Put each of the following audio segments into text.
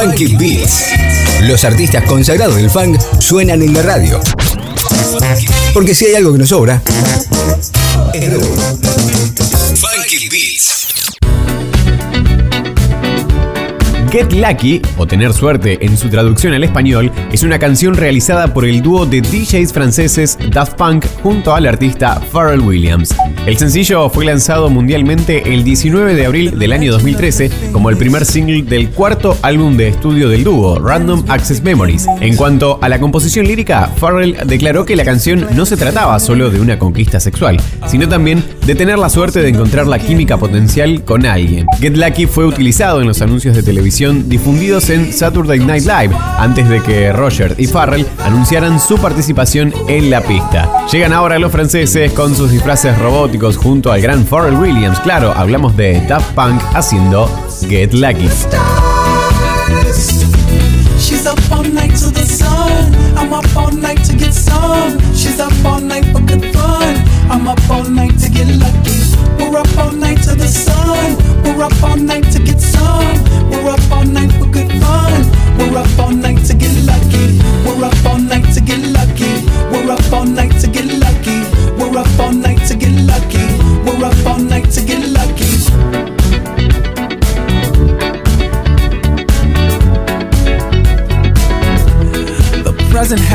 Funky Beats. Los artistas consagrados del funk suenan en la radio. Porque si hay algo que nos sobra, es Get Lucky, o Tener Suerte en su traducción al español, es una canción realizada por el dúo de DJs franceses Daft Punk junto al artista Pharrell Williams. El sencillo fue lanzado mundialmente el 19 de abril del año 2013 como el primer single del cuarto álbum de estudio del dúo, Random Access Memories. En cuanto a la composición lírica, Pharrell declaró que la canción no se trataba solo de una conquista sexual, sino también de tener la suerte de encontrar la química potencial con alguien. Get Lucky fue utilizado en los anuncios de televisión difundidos en Saturday Night Live antes de que Roger y Farrell anunciaran su participación en la pista. Llegan ahora los franceses con sus disfraces robóticos junto al gran Pharrell Williams. Claro, hablamos de Daft Punk haciendo Get Lucky. present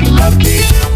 Get lucky.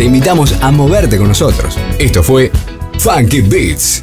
Te invitamos a moverte con nosotros. Esto fue Funky Beats.